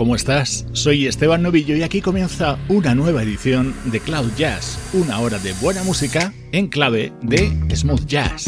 ¿Cómo estás? Soy Esteban Novillo y aquí comienza una nueva edición de Cloud Jazz, una hora de buena música en clave de smooth jazz.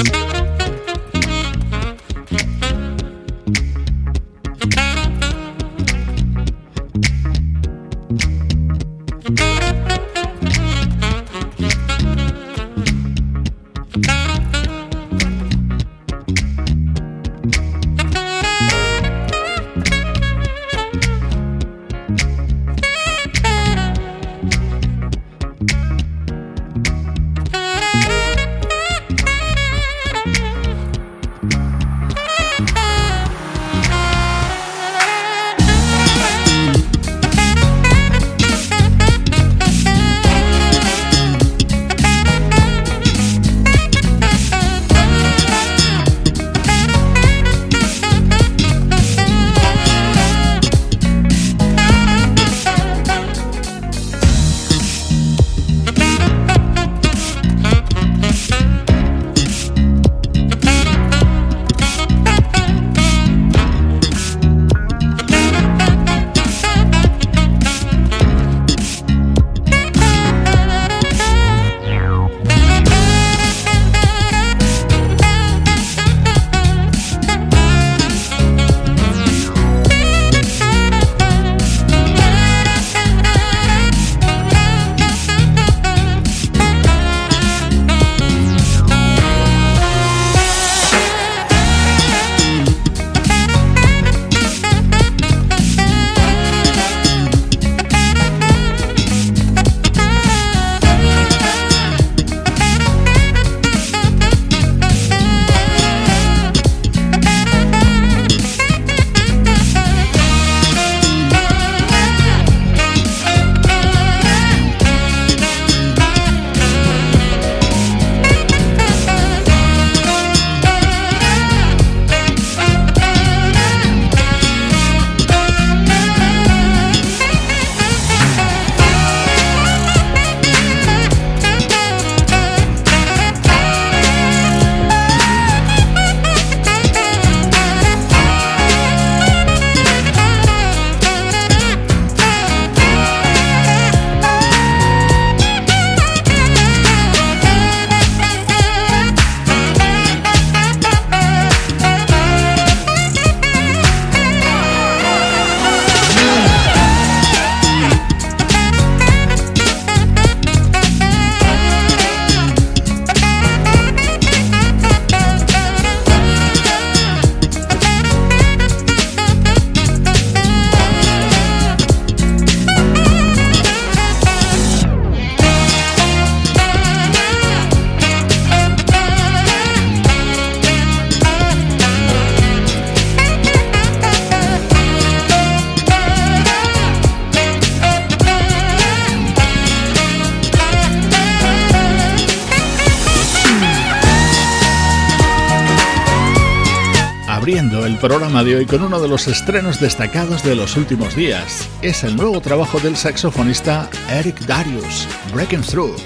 Programa de hoy con uno de los estrenos destacados de los últimos días. Es el nuevo trabajo del saxofonista Eric Darius, Breaking Through.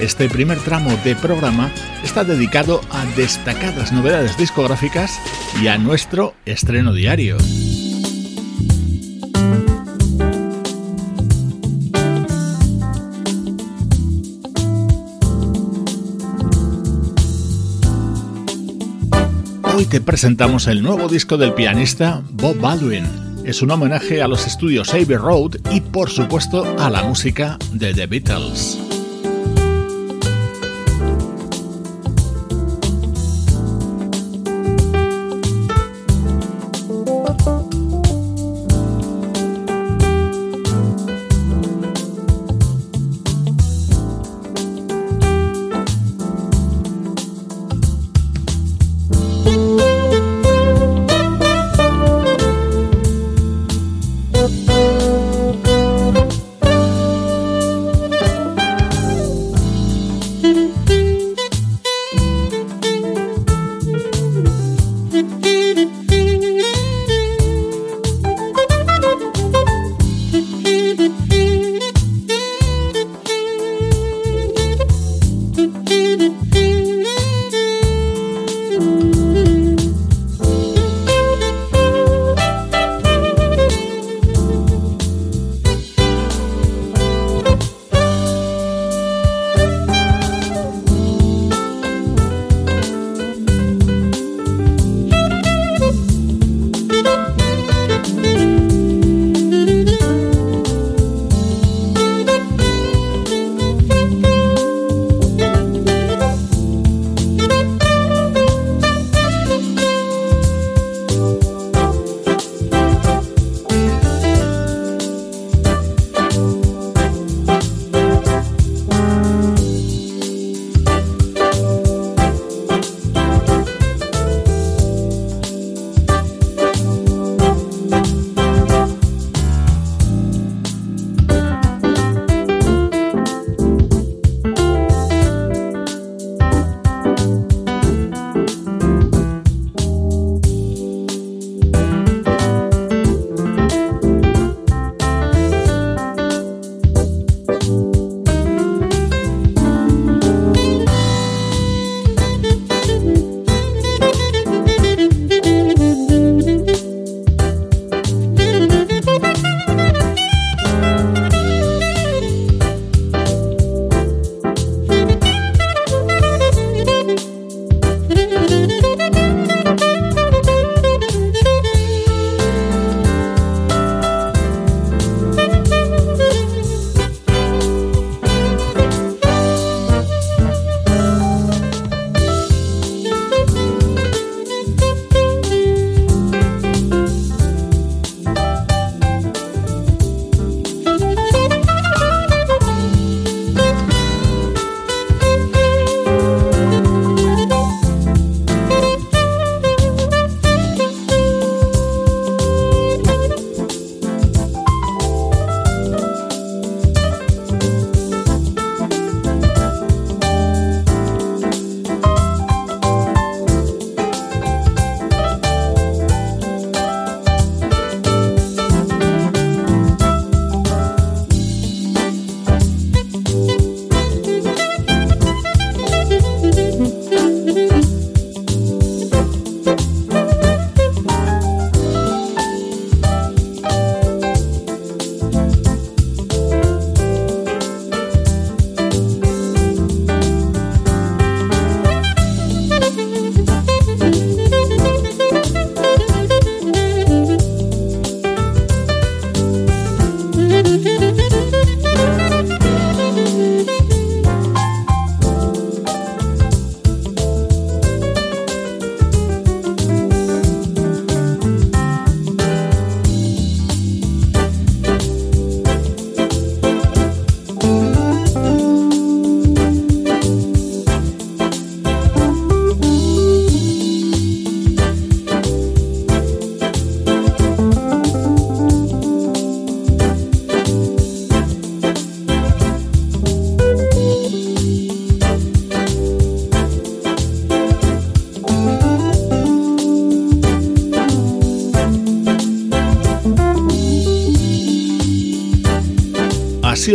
Este primer tramo de programa está dedicado a destacadas novedades discográficas y a nuestro estreno diario. Te presentamos el nuevo disco del pianista Bob Baldwin. Es un homenaje a los estudios Abbey Road y por supuesto a la música de The Beatles.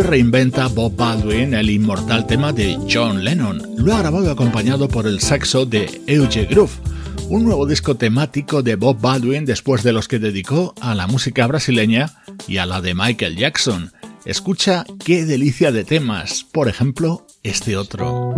Reinventa Bob Baldwin el inmortal tema de John Lennon. Lo ha grabado acompañado por el saxo de Euge Groove, un nuevo disco temático de Bob Baldwin después de los que dedicó a la música brasileña y a la de Michael Jackson. Escucha qué delicia de temas, por ejemplo, este otro.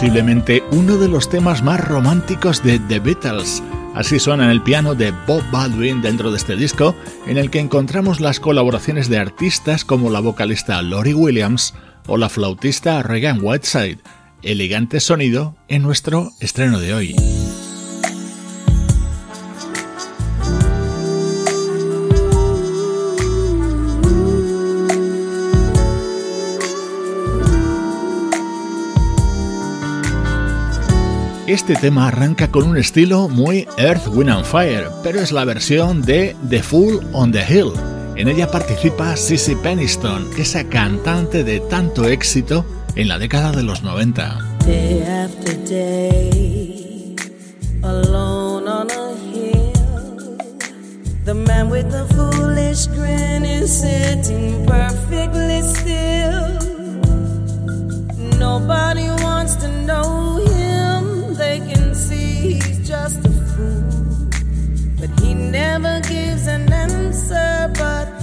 Posiblemente uno de los temas más románticos de The Beatles. Así suena en el piano de Bob Baldwin dentro de este disco, en el que encontramos las colaboraciones de artistas como la vocalista Lori Williams o la flautista Regan Whiteside. Elegante sonido en nuestro estreno de hoy. Este tema arranca con un estilo muy Earth, Wind and Fire, pero es la versión de The Fool on the Hill. En ella participa Sissy Peniston, esa cantante de tanto éxito en la década de los 90. Day after day, alone on a hill, the man with the foolish grin is sitting perfectly still. Nobody wants to know never gives an answer, but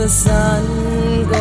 the sun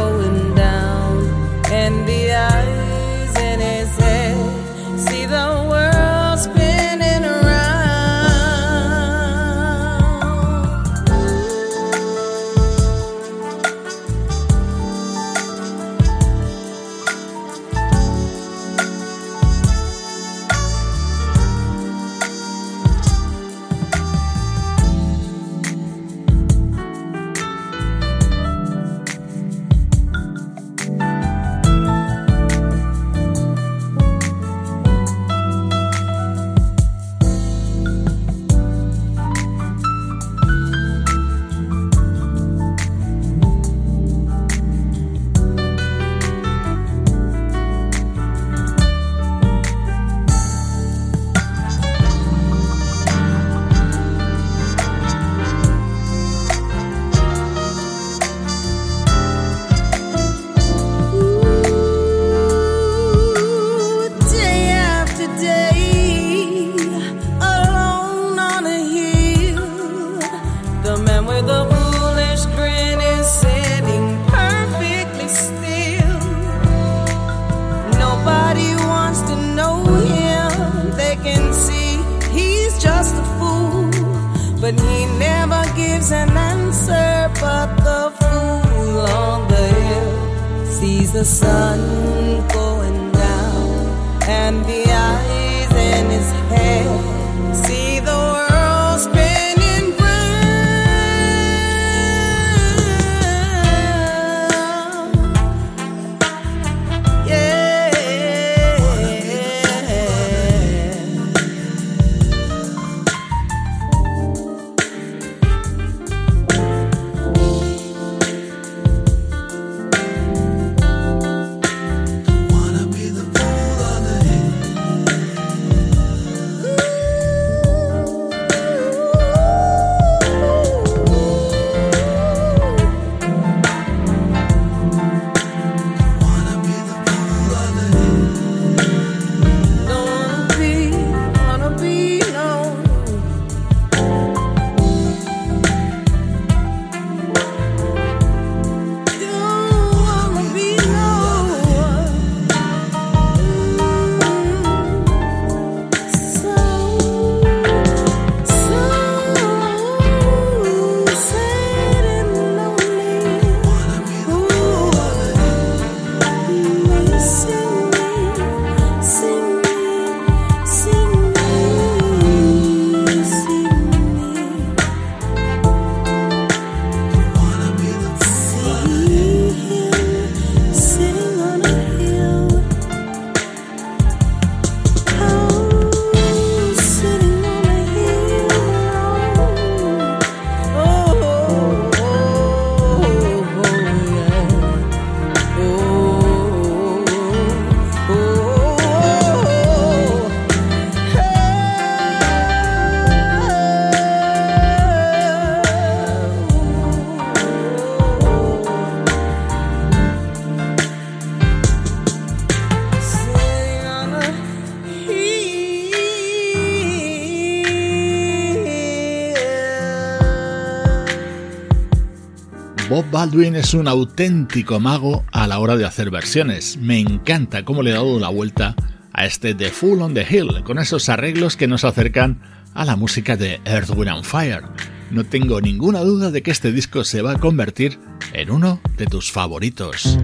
Bob Baldwin es un auténtico mago a la hora de hacer versiones. Me encanta cómo le ha dado la vuelta a este The Full on the Hill, con esos arreglos que nos acercan a la música de Earth, Wind and Fire. No tengo ninguna duda de que este disco se va a convertir en uno de tus favoritos.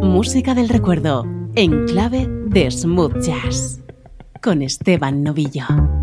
Música del recuerdo, en clave de smooth jazz, con Esteban Novillo.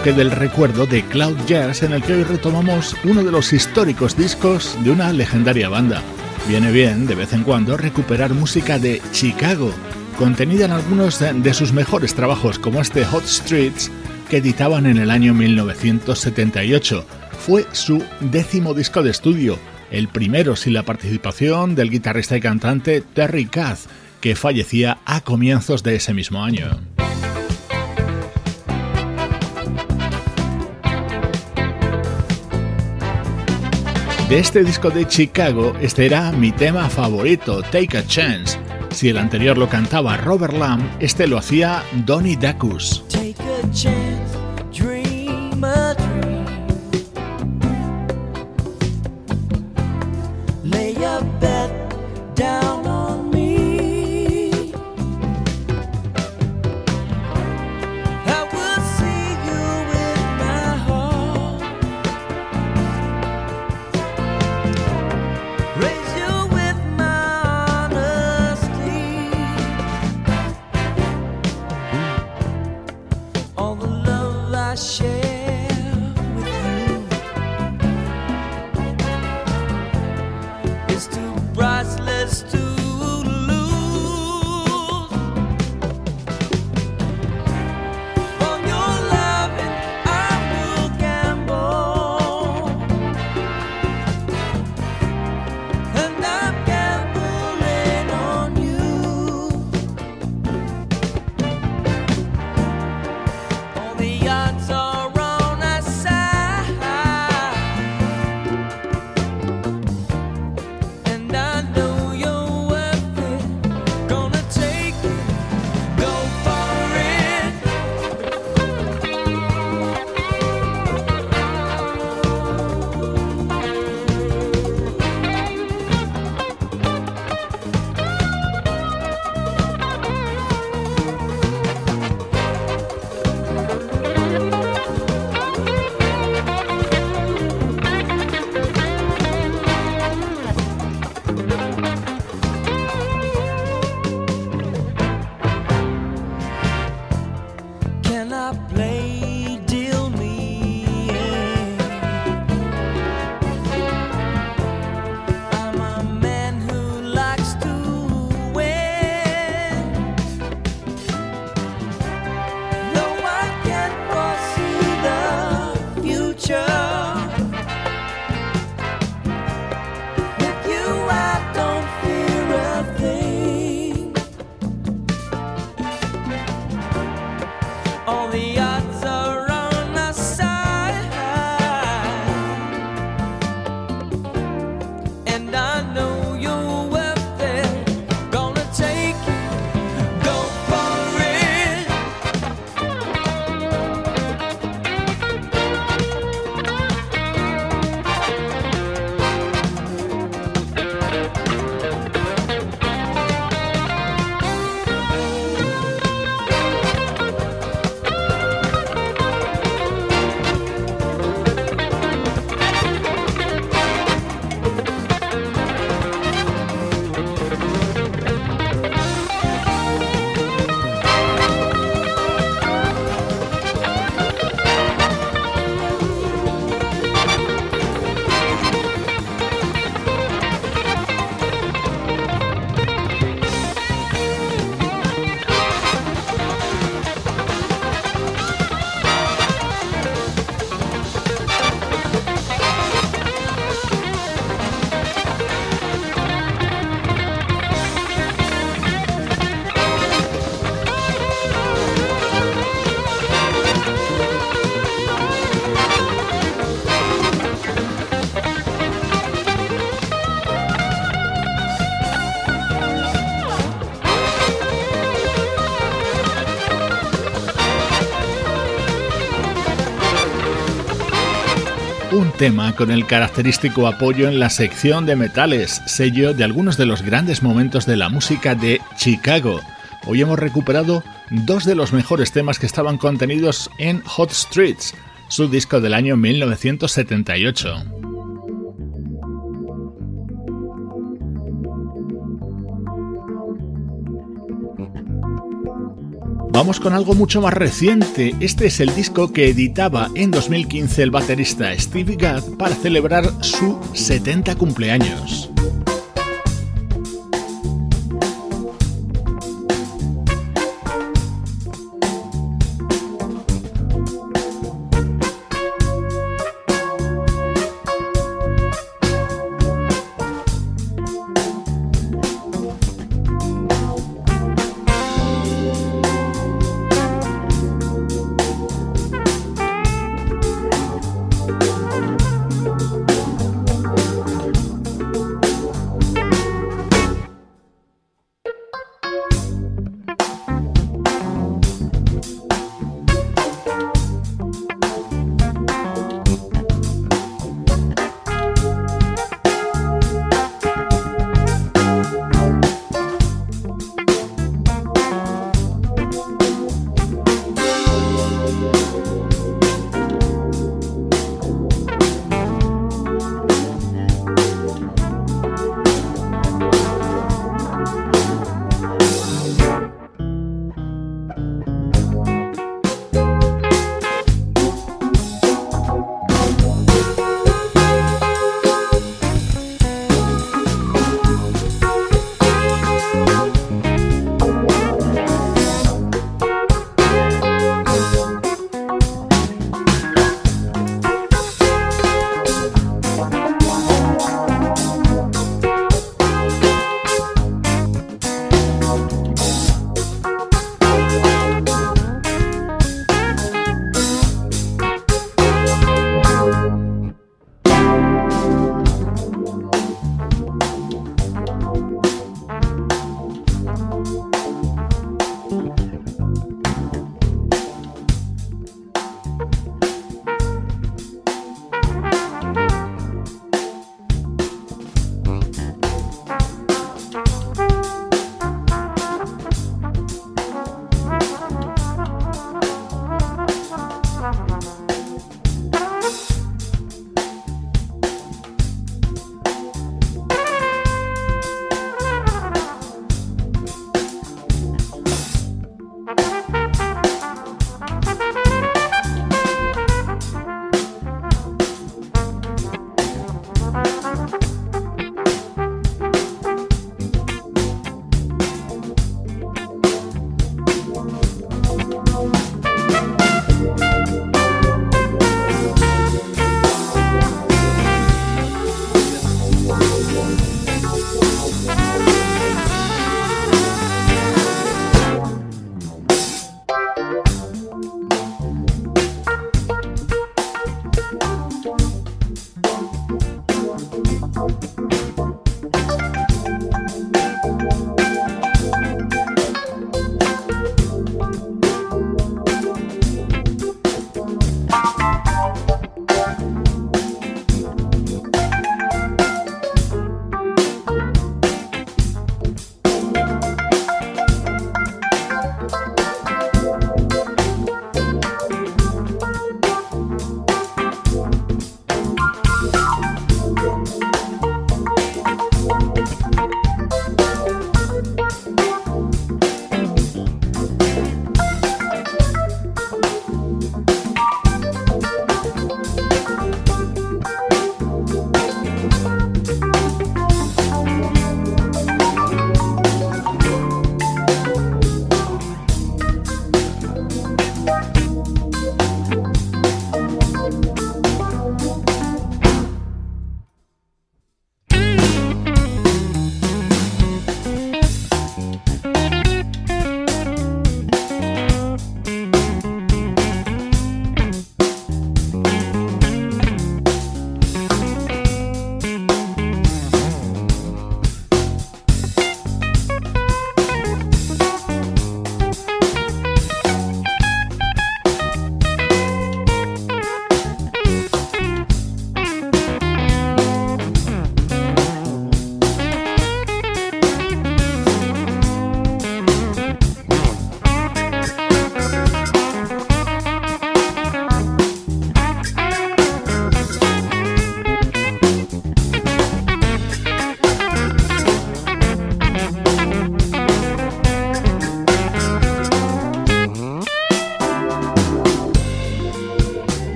Bloque del recuerdo de Cloud Jazz en el que hoy retomamos uno de los históricos discos de una legendaria banda. Viene bien, de vez en cuando, recuperar música de Chicago, contenida en algunos de sus mejores trabajos como este Hot Streets que editaban en el año 1978. Fue su décimo disco de estudio, el primero sin la participación del guitarrista y cantante Terry Kath, que fallecía a comienzos de ese mismo año. De este disco de Chicago, este era mi tema favorito, Take a Chance. Si el anterior lo cantaba Robert Lamb, este lo hacía Donnie Dacus. Tema con el característico apoyo en la sección de metales, sello de algunos de los grandes momentos de la música de Chicago. Hoy hemos recuperado dos de los mejores temas que estaban contenidos en Hot Streets, su disco del año 1978. Vamos con algo mucho más reciente. Este es el disco que editaba en 2015 el baterista Stevie Gadd para celebrar su 70 cumpleaños.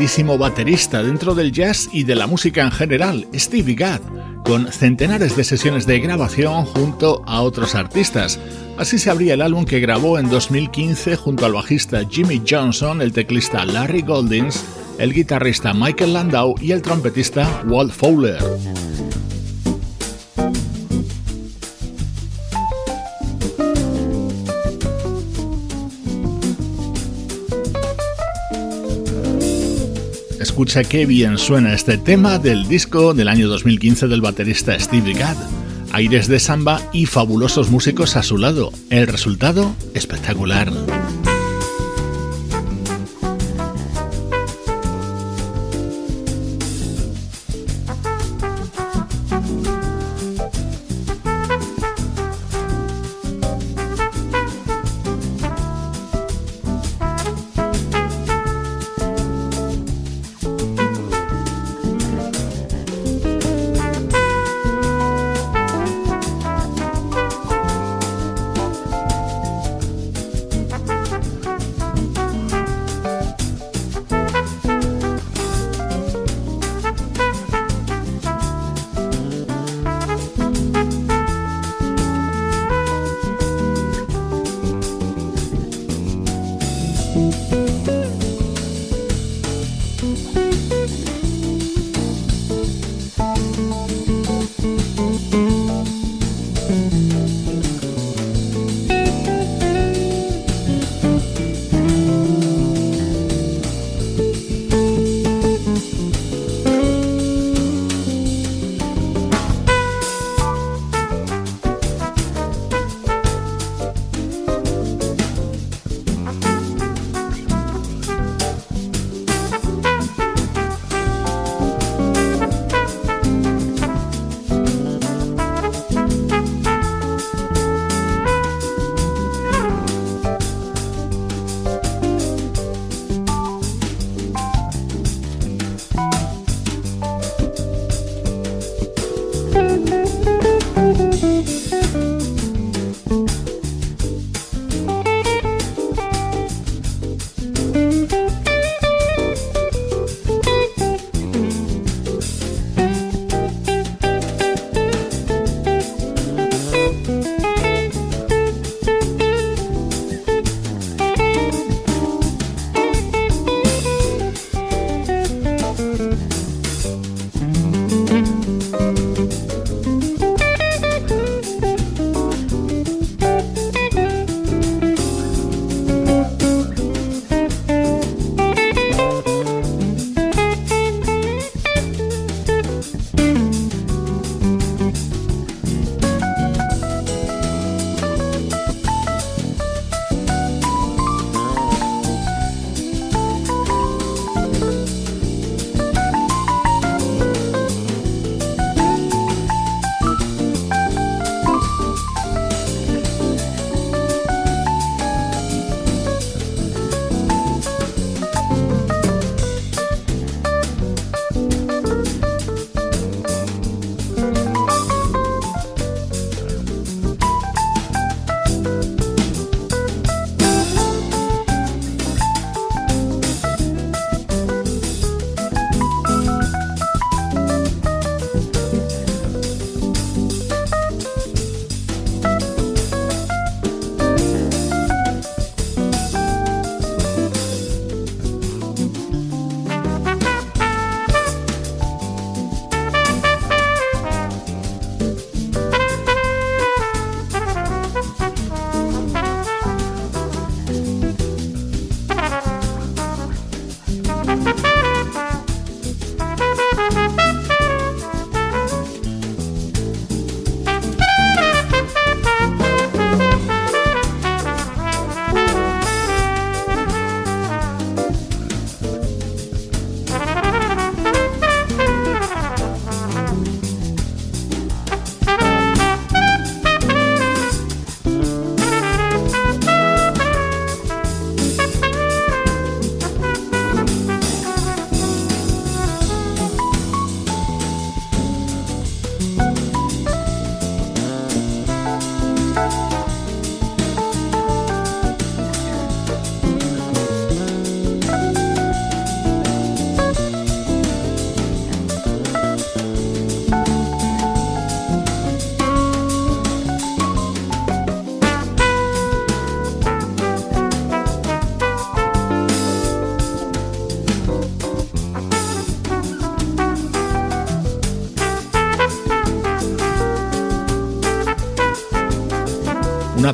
Grandísimo baterista dentro del jazz y de la música en general, Stevie Gadd, con centenares de sesiones de grabación junto a otros artistas. Así se abría el álbum que grabó en 2015 junto al bajista Jimmy Johnson, el teclista Larry Goldings, el guitarrista Michael Landau y el trompetista Walt Fowler. Escucha qué bien suena este tema del disco del año 2015 del baterista Steve Gadd. Aires de samba y fabulosos músicos a su lado. El resultado espectacular.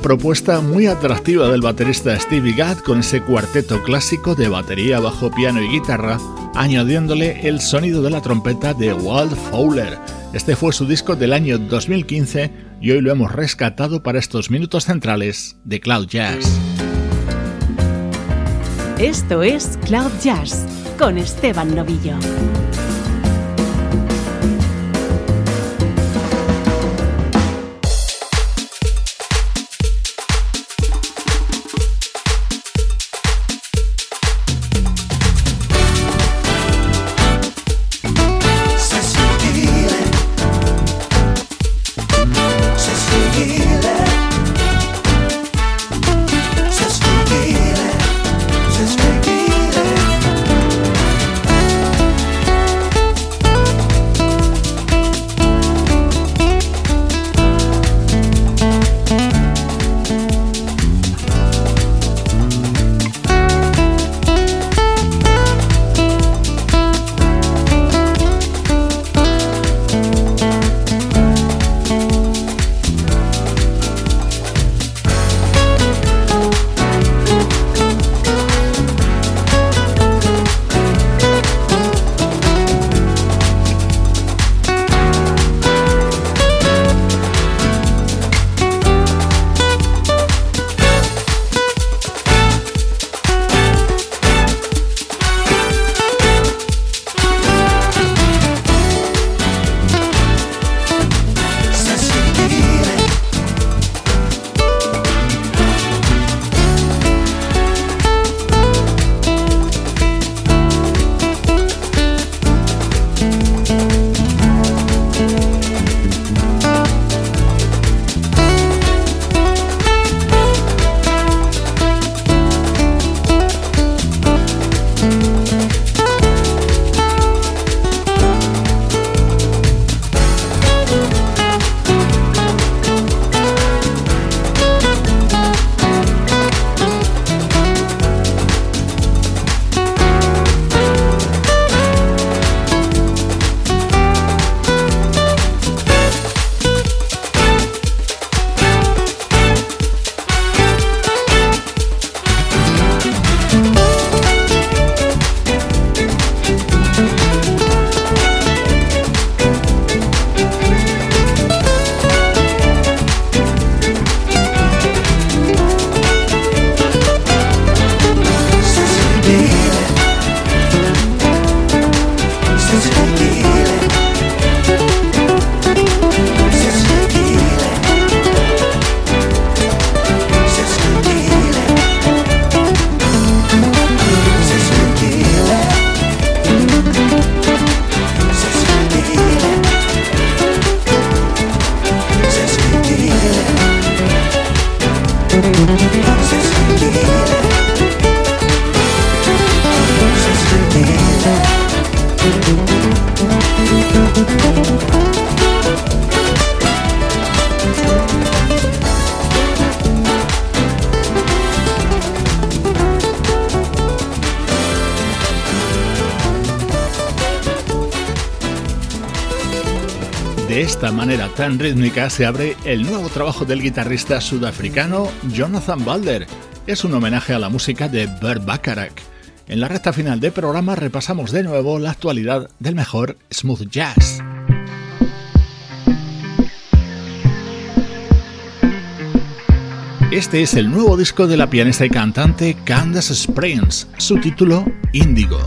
Propuesta muy atractiva del baterista Stevie Gadd con ese cuarteto clásico de batería, bajo, piano y guitarra, añadiéndole el sonido de la trompeta de Walt Fowler. Este fue su disco del año 2015 y hoy lo hemos rescatado para estos minutos centrales de Cloud Jazz. Esto es Cloud Jazz con Esteban Novillo. Tan rítmica se abre el nuevo trabajo del guitarrista sudafricano Jonathan Balder. Es un homenaje a la música de Bert Bacharach. En la recta final del programa repasamos de nuevo la actualidad del mejor smooth jazz. Este es el nuevo disco de la pianista y cantante Candace Springs, su título Indigo.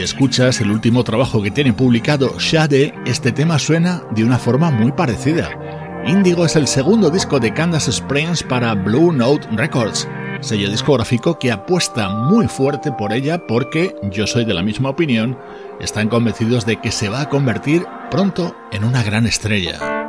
Escuchas el último trabajo que tiene publicado Shade, este tema suena de una forma muy parecida. Indigo es el segundo disco de Candace Springs para Blue Note Records, sello discográfico que apuesta muy fuerte por ella porque, yo soy de la misma opinión, están convencidos de que se va a convertir pronto en una gran estrella.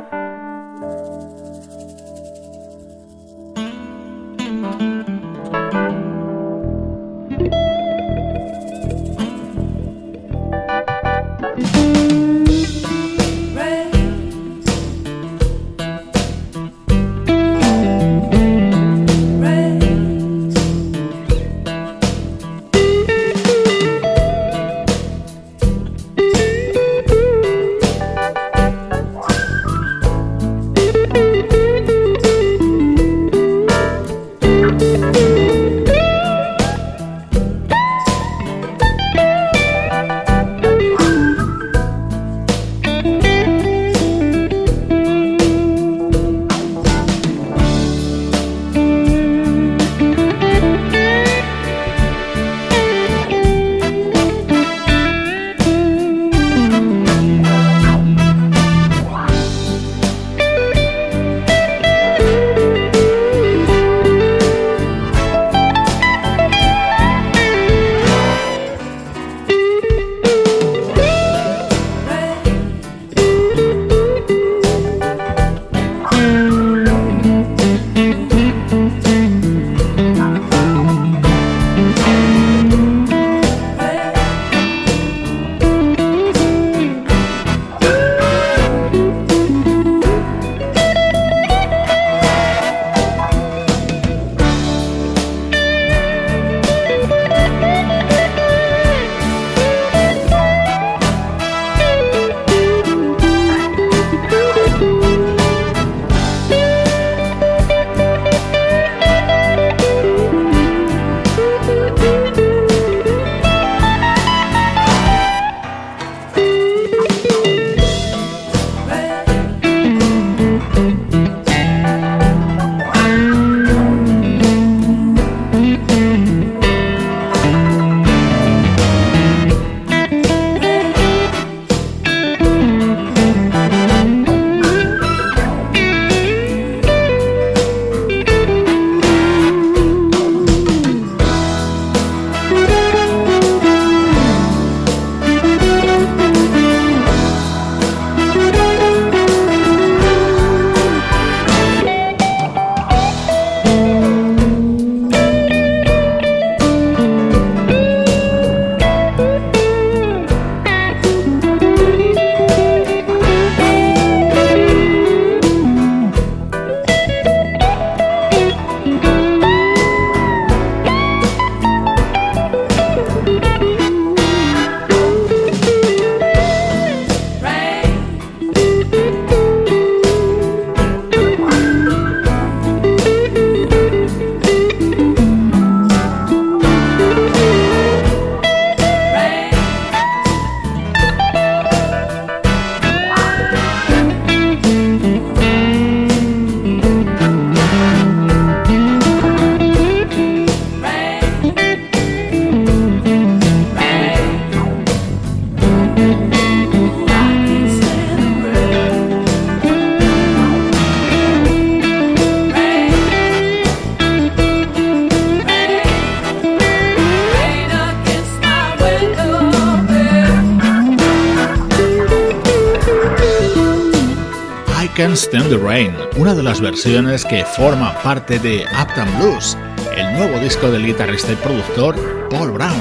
Las versiones que forma parte de Uptown Blues, el nuevo disco del guitarrista y productor Paul Brown.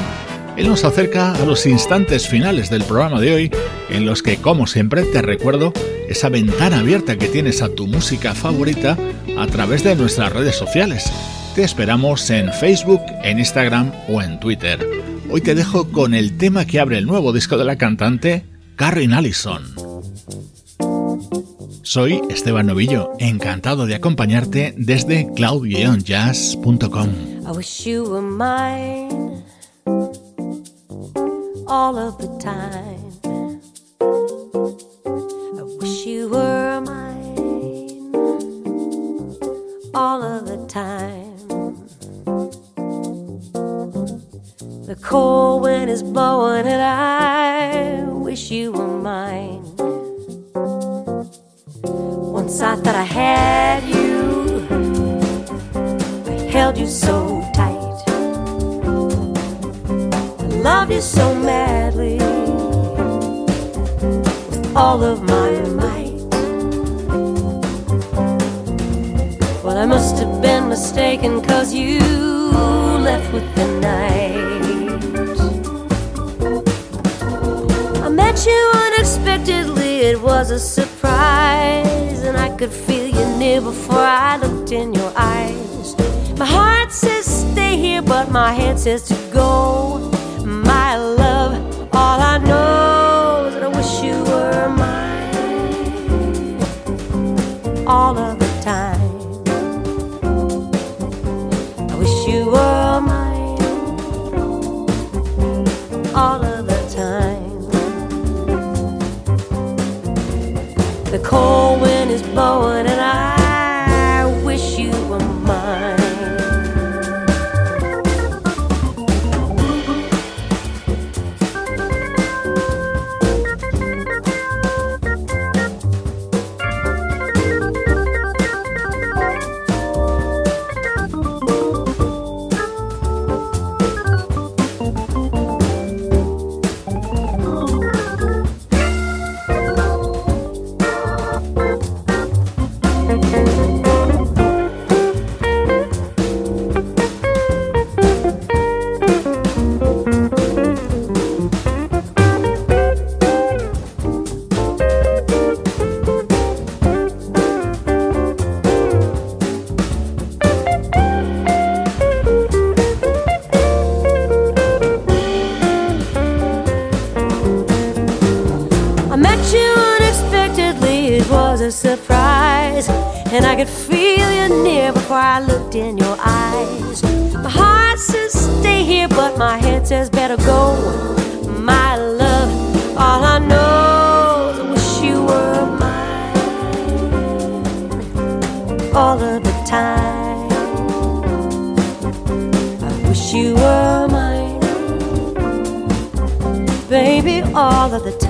Él nos acerca a los instantes finales del programa de hoy, en los que, como siempre, te recuerdo esa ventana abierta que tienes a tu música favorita a través de nuestras redes sociales. Te esperamos en Facebook, en Instagram o en Twitter. Hoy te dejo con el tema que abre el nuevo disco de la cantante, Carrie Allison. Soy Esteban Novillo, encantado de acompañarte desde cloud-jazz.com. Once I thought I had you, I held you so tight. I loved you so madly, with all of my might. Well, I must have been mistaken, cause you left with the night. I met you unexpectedly, it was a surprise and I could feel you near before I looked in your eyes. My heart says stay here, but my head says to go. Wish you